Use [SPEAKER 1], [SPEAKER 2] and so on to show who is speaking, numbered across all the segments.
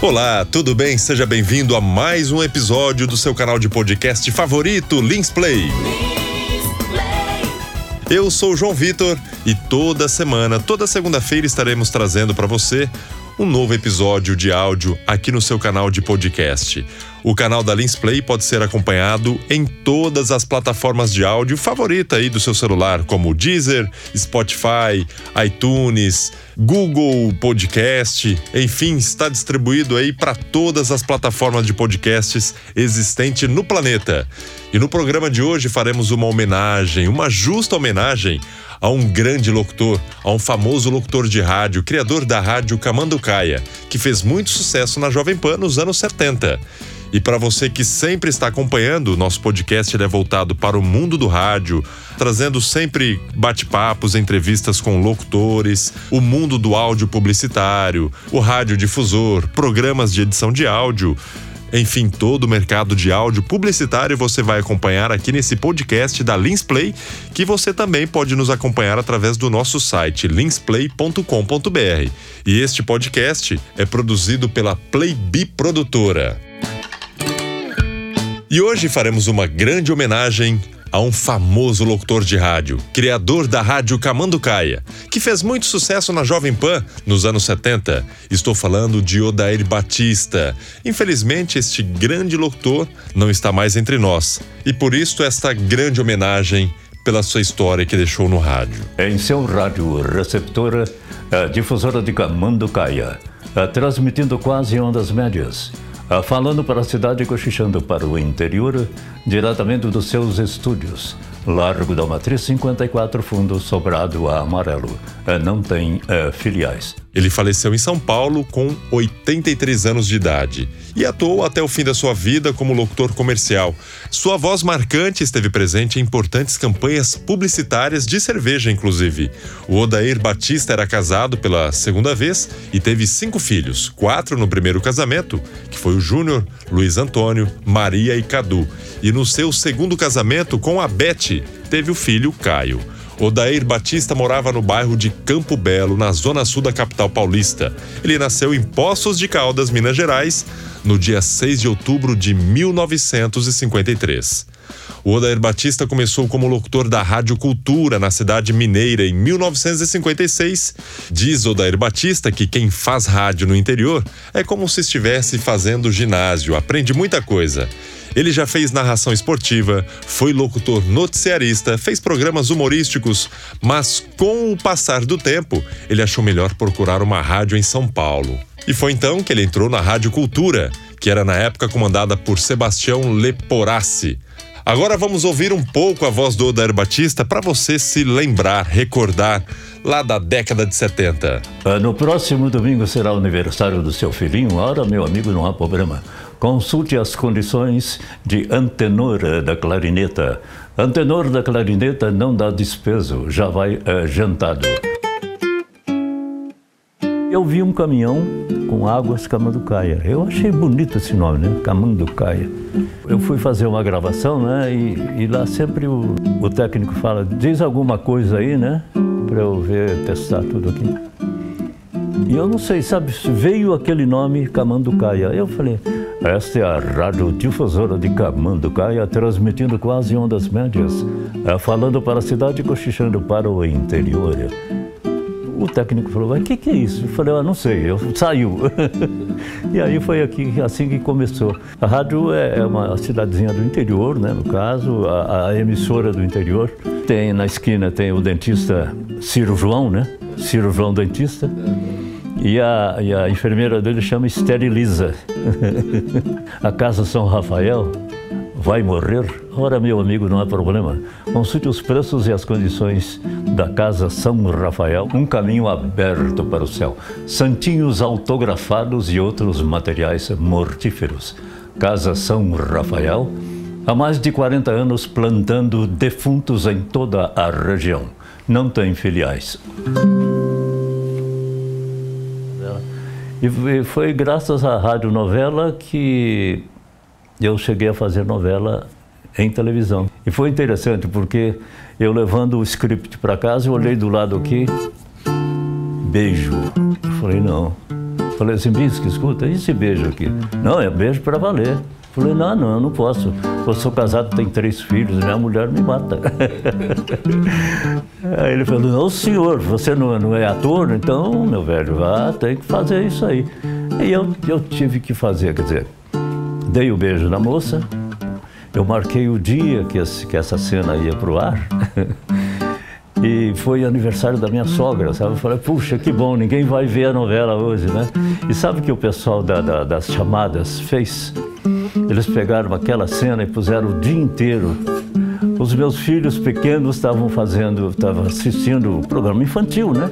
[SPEAKER 1] Olá, tudo bem? Seja bem-vindo a mais um episódio do seu canal de podcast favorito, Links Play. Eu sou o João Vitor e toda semana, toda segunda-feira estaremos trazendo para você um novo episódio de áudio aqui no seu canal de podcast. O canal da Lins Play pode ser acompanhado em todas as plataformas de áudio favorita aí do seu celular, como Deezer, Spotify, iTunes, Google Podcast, enfim, está distribuído aí para todas as plataformas de podcasts existentes no planeta. E no programa de hoje faremos uma homenagem, uma justa homenagem a um grande locutor, a um famoso locutor de rádio, criador da rádio Camanducaia, que fez muito sucesso na Jovem Pan nos anos 70. E para você que sempre está acompanhando, nosso podcast é voltado para o mundo do rádio, trazendo sempre bate-papos, entrevistas com locutores, o mundo do áudio publicitário, o radiodifusor, programas de edição de áudio. Enfim, todo o mercado de áudio publicitário você vai acompanhar aqui nesse podcast da Linsplay, que você também pode nos acompanhar através do nosso site linsplay.com.br. E este podcast é produzido pela Playbi Produtora. E hoje faremos uma grande homenagem a um famoso locutor de rádio, criador da rádio Camanducaia, que fez muito sucesso na Jovem Pan nos anos 70. Estou falando de Odair Batista. Infelizmente, este grande locutor não está mais entre nós. E por isso esta grande homenagem pela sua história que deixou no rádio.
[SPEAKER 2] Em seu rádio receptora, a difusora de Camanducaia, transmitindo quase ondas médias falando para a cidade e cochichando para o interior, diretamente dos seus estúdios. Largo da Matriz 54, fundo sobrado a amarelo. Ah, não tem é, filiais.
[SPEAKER 1] Ele faleceu em São Paulo com 83 anos de idade e atuou até o fim da sua vida como locutor comercial. Sua voz marcante esteve presente em importantes campanhas publicitárias de cerveja, inclusive. O Odair Batista era casado pela segunda vez e teve cinco filhos, quatro no primeiro casamento, que foi o Júnior, Luiz Antônio, Maria e Cadu, e no seu segundo casamento com a Teve o filho Caio. Odair Batista morava no bairro de Campo Belo, na zona sul da capital paulista. Ele nasceu em Poços de Caldas, Minas Gerais, no dia 6 de outubro de 1953. O Odair Batista começou como locutor da Rádio Cultura na cidade mineira em 1956. Diz Odair Batista que quem faz rádio no interior é como se estivesse fazendo ginásio, aprende muita coisa. Ele já fez narração esportiva, foi locutor noticiarista, fez programas humorísticos, mas com o passar do tempo, ele achou melhor procurar uma rádio em São Paulo. E foi então que ele entrou na Rádio Cultura, que era na época comandada por Sebastião Leporassi. Agora vamos ouvir um pouco a voz do Odair Batista para você se lembrar, recordar lá da década de 70.
[SPEAKER 2] Ah, no próximo domingo será o aniversário do seu filhinho. Ora, meu amigo, não há problema. Consulte as condições de antenor da clarineta. Antenor da clarineta não dá despeso, já vai é, jantado. Eu vi um caminhão com águas Camanducaia. Eu achei bonito esse nome, né? Camanducaia. Eu fui fazer uma gravação, né? E, e lá sempre o, o, técnico fala: diz alguma coisa aí, né? Para eu ver, testar tudo aqui. E eu não sei, sabe? Veio aquele nome Camanducaia. Eu falei: esta é a radiodifusora de Camanducaia, transmitindo quase ondas médias, é, falando para a cidade e cochichando para o interior. O técnico falou, mas o que, que é isso? Eu falei, ah, não sei, eu, saiu. e aí foi aqui, assim que começou. A rádio é, é uma cidadezinha do interior, né, no caso, a, a emissora do interior. Tem na esquina, tem o dentista Ciro João, né? Ciro João Dentista. E a, e a enfermeira dele chama Esteriliza. a Casa São Rafael vai morrer? Ora, meu amigo, não há problema. Consulte os preços e as condições da Casa São Rafael. Um caminho aberto para o céu. Santinhos autografados e outros materiais mortíferos. Casa São Rafael. Há mais de 40 anos plantando defuntos em toda a região. Não tem filiais. E foi graças à rádio novela que eu cheguei a fazer novela em televisão. E foi interessante porque eu levando o script para casa, eu olhei do lado aqui, beijo. Eu falei, não, Falei assim, Bisque, escuta, e esse beijo aqui? Não, é beijo para valer. Falei, não, não, eu não posso. Eu sou casado, tenho três filhos, minha mulher me mata. Aí ele falou, não, senhor, você não, não é ator, então, meu velho, vá, tem que fazer isso aí. E eu, eu tive que fazer, quer dizer, dei o beijo na moça, eu marquei o dia que, esse, que essa cena ia pro ar. E foi aniversário da minha sogra, sabe? Eu falei, puxa, que bom, ninguém vai ver a novela hoje, né? E sabe o que o pessoal da, da, das chamadas fez? Eles pegaram aquela cena e puseram o dia inteiro. Os meus filhos pequenos estavam fazendo, estavam assistindo o programa infantil, né?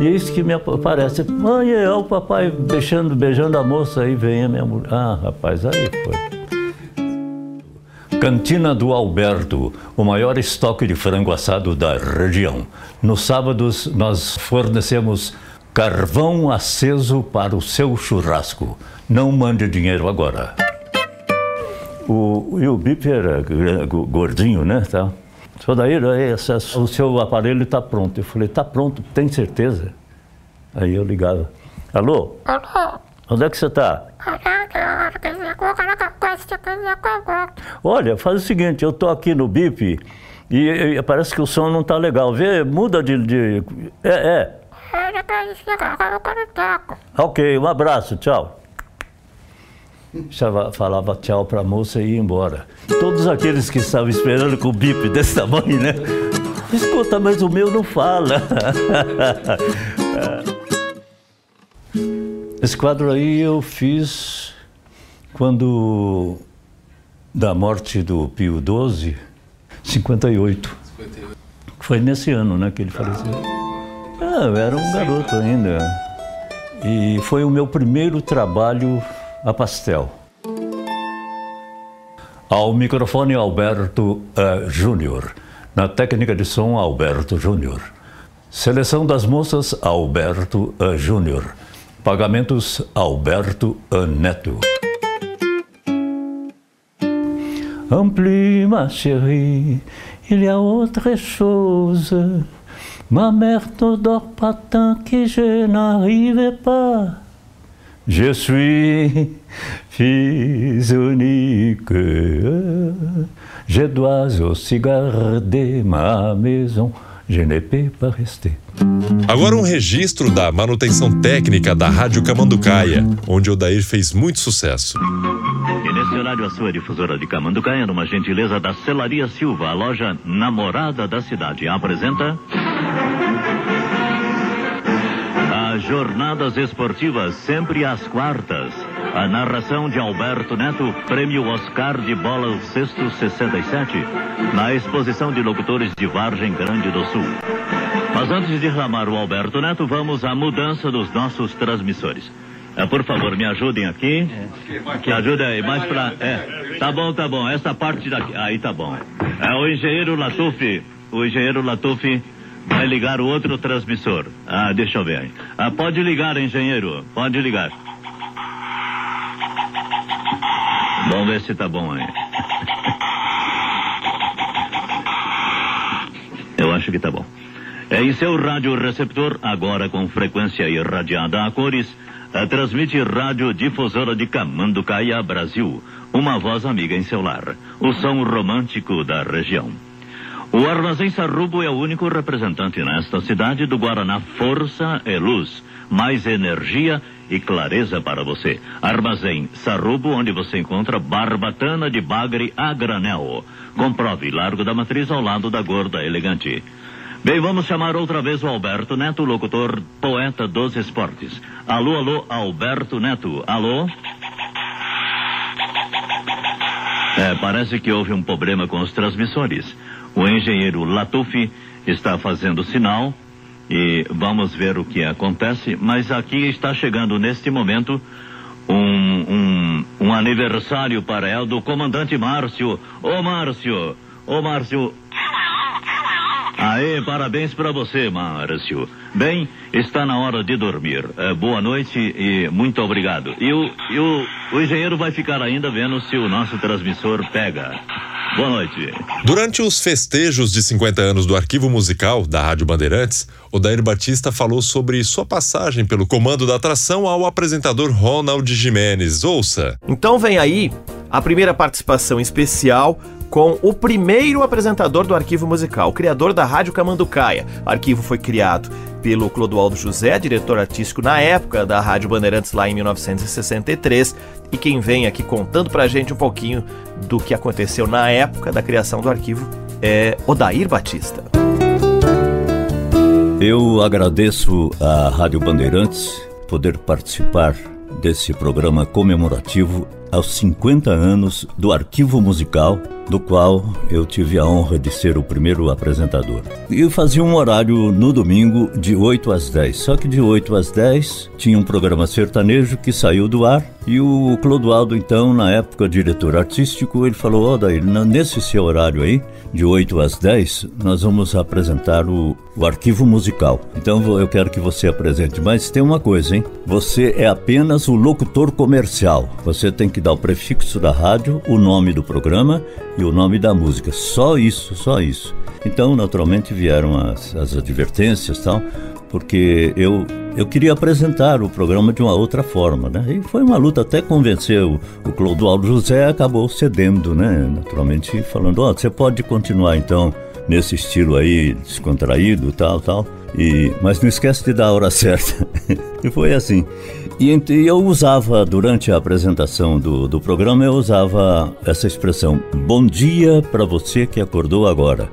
[SPEAKER 2] E é isso que me aparece. Mãe, é o papai beijando, beijando a moça, aí vem a minha mulher. Ah, rapaz, aí foi. Cantina do Alberto, o maior estoque de frango assado da região. Nos sábados, nós fornecemos carvão aceso para o seu churrasco. Não mande dinheiro agora. O, e o Bip era gordinho, né? Tá. Só daí, o seu aparelho está pronto. Eu falei, está pronto, tem certeza? Aí eu ligava. Alô? Alô? Onde é que você está? Olha, faz o seguinte, eu estou aqui no BIP e, e, parece que o som não está legal. Vê, muda de, de... É, é. Ok, um abraço, tchau falava tchau para a moça e ia embora. Todos aqueles que estavam esperando com o bip desse tamanho, né? Escuta, mas o meu não fala. Esse quadro aí eu fiz quando da morte do Pio XII, 58. 58. Foi nesse ano, né, que ele faleceu. Ah, eu era um garoto ainda. E foi o meu primeiro trabalho a pastel. Ao microfone Alberto uh, Júnior. Na técnica de som Alberto Júnior. Seleção das moças Alberto uh, Júnior. Pagamentos Alberto uh, Neto. Ampli, ma chérie, il y a autre chose. Ma mère ne dort pas tant que je n'arrivais pas. Je suis fils unique, je dois aussi garder ma maison. Je ne peux pas rester.
[SPEAKER 1] Agora um registro da manutenção técnica da Rádio Camanducaia, onde Odair fez muito sucesso.
[SPEAKER 3] E nesse horário a sua difusora de Camanducaia, numa gentileza da Celaria Silva, a loja namorada da cidade, apresenta... Jornadas Esportivas, sempre às quartas. A narração de Alberto Neto, prêmio Oscar de Bola Sexto 67, na exposição de locutores de Vargem Grande do Sul. Mas antes de ramar o Alberto Neto, vamos à mudança dos nossos transmissores. É, por favor, me ajudem aqui. Me ajuda aí, mais pra. É, tá bom, tá bom. Essa parte daqui. Aí tá bom. É o engenheiro Latufi. O engenheiro Latufi Vai ligar o outro transmissor. Ah, deixa eu ver. Ah, pode ligar, engenheiro. Pode ligar. Vamos ver se tá bom aí. Eu acho que tá bom. É em seu rádio receptor, agora com frequência irradiada a cores, a transmite rádio difusora de Camanducaia, Brasil. Uma voz amiga em seu lar. O som romântico da região. O Armazém Sarrubo é o único representante nesta cidade do Guaraná Força e Luz. Mais energia e clareza para você. Armazém Sarrubo, onde você encontra barbatana de bagre a granel. Comprove Largo da Matriz ao lado da Gorda Elegante. Bem, vamos chamar outra vez o Alberto Neto, locutor, poeta dos esportes. Alô, alô, Alberto Neto. Alô? É, parece que houve um problema com os transmissores. O engenheiro Latufi está fazendo sinal e vamos ver o que acontece. Mas aqui está chegando neste momento um, um, um aniversário para ela do comandante Márcio. Ô Márcio, ô Márcio. Aê, parabéns para você, Márcio. Bem, está na hora de dormir. É, boa noite e muito obrigado. E, o, e o, o engenheiro vai ficar ainda vendo se o nosso transmissor pega. Boa noite.
[SPEAKER 1] Durante os festejos de 50 anos do Arquivo Musical da Rádio Bandeirantes, Odair Batista falou sobre sua passagem pelo comando da atração ao apresentador Ronald Jimenez. Ouça.
[SPEAKER 4] Então vem aí a primeira participação especial com o primeiro apresentador do Arquivo Musical, o criador da Rádio Camanducaia. O arquivo foi criado pelo Clodoaldo José, diretor artístico na época da Rádio Bandeirantes lá em 1963, e quem vem aqui contando pra gente um pouquinho do que aconteceu na época da criação do arquivo é Odair Batista.
[SPEAKER 2] Eu agradeço à Rádio Bandeirantes poder participar desse programa comemorativo aos 50 anos do Arquivo Musical do qual eu tive a honra de ser o primeiro apresentador. E fazia um horário no domingo de 8 às 10. Só que de 8 às 10 tinha um programa sertanejo que saiu do ar e o Clodoaldo, então, na época diretor artístico, ele falou: Ó, oh, daí, nesse seu horário aí, de 8 às 10, nós vamos apresentar o, o arquivo musical. Então eu quero que você apresente. Mas tem uma coisa, hein? Você é apenas o locutor comercial. Você tem que dar o prefixo da rádio, o nome do programa e o nome da música. Só isso, só isso. Então, naturalmente, vieram as, as advertências e tal porque eu, eu queria apresentar o programa de uma outra forma, né? E foi uma luta até convencer o, o Clodoaldo José, acabou cedendo, né? Naturalmente falando, ó, oh, você pode continuar então nesse estilo aí, descontraído, tal, tal. E, mas não esquece de dar a hora certa. e foi assim. E, e eu usava, durante a apresentação do, do programa, eu usava essa expressão: Bom dia para você que acordou agora.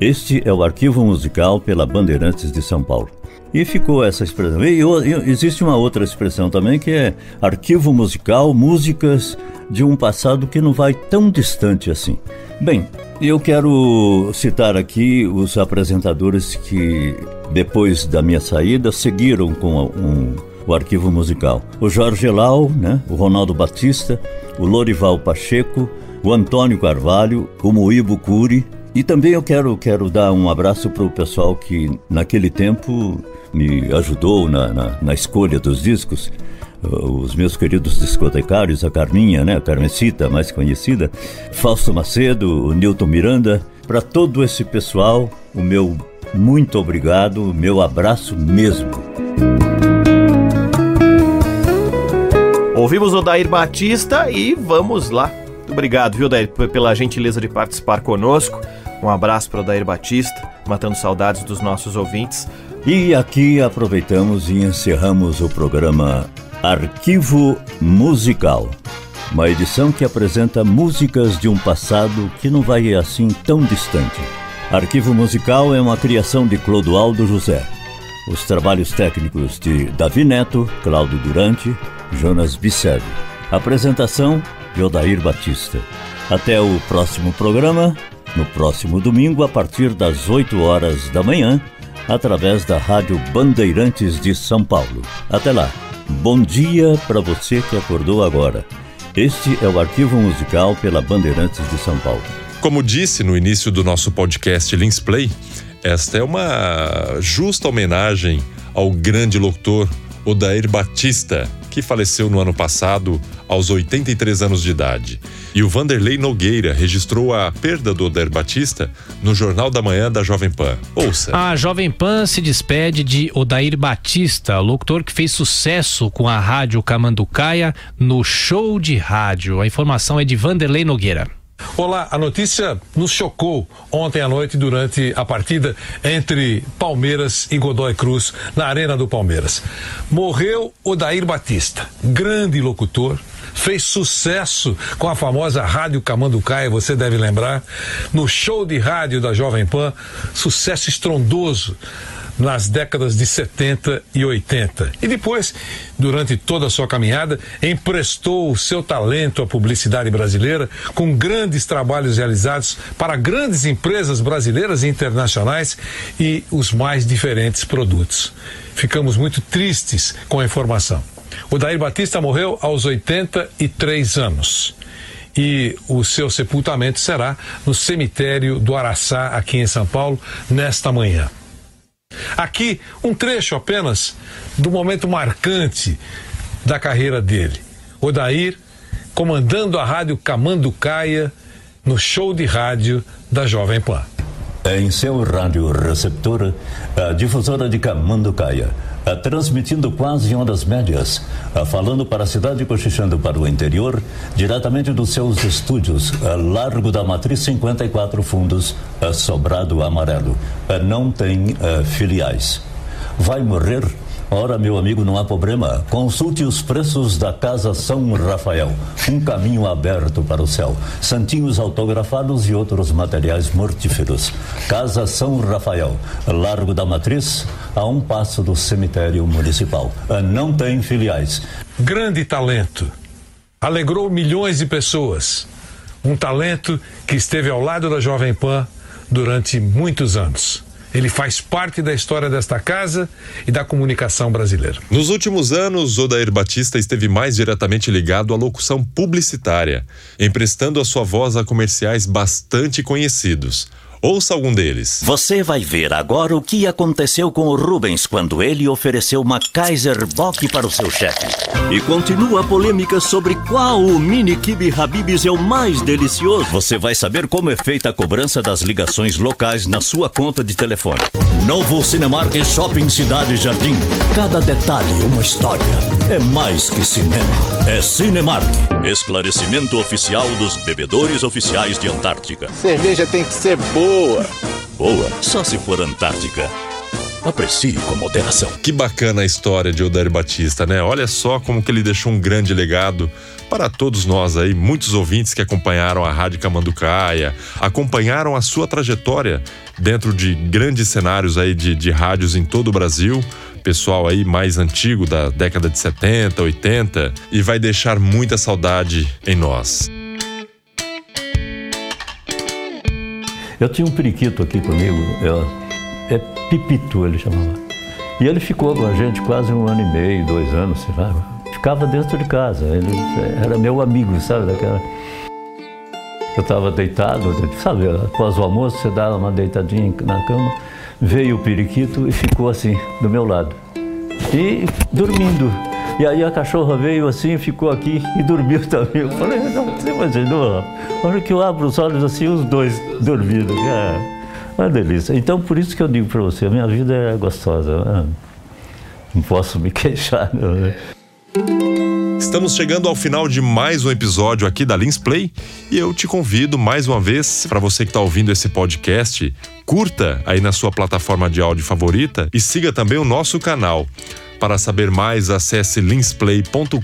[SPEAKER 2] Este é o arquivo musical pela Bandeirantes de São Paulo. E ficou essa expressão. E, e existe uma outra expressão também que é arquivo musical, músicas de um passado que não vai tão distante assim. Bem, eu quero citar aqui os apresentadores que, depois da minha saída, seguiram com um, o arquivo musical. O Jorge Lau, né? o Ronaldo Batista, o Lorival Pacheco, o Antônio Carvalho, o Moíbo Cury. E também eu quero, quero dar um abraço para o pessoal que, naquele tempo, me ajudou na, na, na escolha dos discos os meus queridos discotecários, a Carminha, né, a Carmencita, mais conhecida, Fausto Macedo, o Newton Miranda, para todo esse pessoal, o meu muito obrigado, o meu abraço mesmo.
[SPEAKER 4] Ouvimos o Dair Batista e vamos lá. Muito obrigado, viu, Dair, pela gentileza de participar conosco. Um abraço para o Dair Batista, matando saudades dos nossos ouvintes.
[SPEAKER 2] E aqui aproveitamos e encerramos o programa Arquivo Musical. Uma edição que apresenta músicas de um passado que não vai assim tão distante. Arquivo Musical é uma criação de Clodoaldo José. Os trabalhos técnicos de Davi Neto, Cláudio Durante, Jonas Bicelli. Apresentação de Odair Batista. Até o próximo programa, no próximo domingo, a partir das 8 horas da manhã através da Rádio Bandeirantes de São Paulo. Até lá. Bom dia para você que acordou agora. Este é o arquivo musical pela Bandeirantes de São Paulo.
[SPEAKER 1] Como disse no início do nosso podcast Lins Play, esta é uma justa homenagem ao grande locutor Odair Batista, que faleceu no ano passado aos 83 anos de idade. E o Vanderlei Nogueira registrou a perda do Odair Batista no Jornal da Manhã da Jovem Pan. Ouça.
[SPEAKER 5] A Jovem Pan se despede de Odair Batista, locutor que fez sucesso com a Rádio Camanducaia no show de rádio. A informação é de Vanderlei Nogueira.
[SPEAKER 6] Olá, a notícia nos chocou ontem à noite durante a partida entre Palmeiras e Godoy Cruz na Arena do Palmeiras. Morreu Odair Batista, grande locutor, fez sucesso com a famosa Rádio Camanducaia, você deve lembrar, no show de rádio da Jovem Pan, sucesso estrondoso nas décadas de 70 e 80. E depois, durante toda a sua caminhada, emprestou o seu talento à publicidade brasileira com grandes trabalhos realizados para grandes empresas brasileiras e internacionais e os mais diferentes produtos. Ficamos muito tristes com a informação. O Dair Batista morreu aos 83 anos e o seu sepultamento será no cemitério do Araçá, aqui em São Paulo, nesta manhã. Aqui, um trecho apenas do momento marcante da carreira dele. Odair comandando a rádio Camanducaia no show de rádio da Jovem Pan.
[SPEAKER 2] Em seu rádio receptor, a difusora de Camanducaia, transmitindo quase em ondas médias, falando para a cidade cochichando para o interior, diretamente dos seus estúdios, Largo da Matriz 54 Fundos, Sobrado Amarelo. Não tem filiais. Vai morrer? Ora, meu amigo, não há problema. Consulte os preços da Casa São Rafael. Um caminho aberto para o céu. Santinhos autografados e outros materiais mortíferos. Casa São Rafael, Largo da Matriz, a um passo do cemitério municipal. Não tem filiais.
[SPEAKER 6] Grande talento. Alegrou milhões de pessoas. Um talento que esteve ao lado da Jovem Pan durante muitos anos. Ele faz parte da história desta casa e da comunicação brasileira.
[SPEAKER 1] Nos últimos anos, Odair Batista esteve mais diretamente ligado à locução publicitária, emprestando a sua voz a comerciais bastante conhecidos. Ouça algum deles.
[SPEAKER 7] Você vai ver agora o que aconteceu com o Rubens quando ele ofereceu uma Kaiser Bock para o seu chefe. E continua a polêmica sobre qual o mini kibe Habibs é o mais delicioso. Você vai saber como é feita a cobrança das ligações locais na sua conta de telefone. Novo Cinemark Shopping Cidade Jardim. Cada detalhe uma história. É mais que cinema. É Cinemark. Esclarecimento oficial dos bebedores oficiais de Antártica.
[SPEAKER 8] Cerveja tem que ser boa
[SPEAKER 7] boa. Só se for Antártica. Aprecie com moderação.
[SPEAKER 1] Que bacana a história de Odair Batista, né? Olha só como que ele deixou um grande legado para todos nós aí, muitos ouvintes que acompanharam a Rádio Camanducaia, acompanharam a sua trajetória dentro de grandes cenários aí de, de rádios em todo o Brasil pessoal aí mais antigo da década de 70, 80 e vai deixar muita saudade em nós.
[SPEAKER 2] Eu tinha um periquito aqui comigo, eu, é Pipito ele chamava. E ele ficou com a gente quase um ano e meio, dois anos, sei lá. Ficava dentro de casa, ele era meu amigo, sabe? Daquela... Eu estava deitado, sabe, após o almoço você dá uma deitadinha na cama, veio o periquito e ficou assim, do meu lado. E dormindo. E aí a cachorra veio assim, ficou aqui e dormiu também. Eu falei, não, você imaginou? Olha que eu abro os olhos assim, os dois dormindo. É uma delícia. Então, por isso que eu digo para você, a minha vida é gostosa. Né? Não posso me queixar, não, né?
[SPEAKER 1] Estamos chegando ao final de mais um episódio aqui da Lins Play e eu te convido mais uma vez para você que está ouvindo esse podcast, curta aí na sua plataforma de áudio favorita e siga também o nosso canal. Para saber mais, acesse linsplay.com.br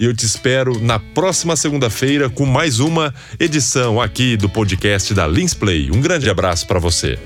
[SPEAKER 1] e eu te espero na próxima segunda-feira com mais uma edição aqui do podcast da Linsplay. Um grande abraço para você.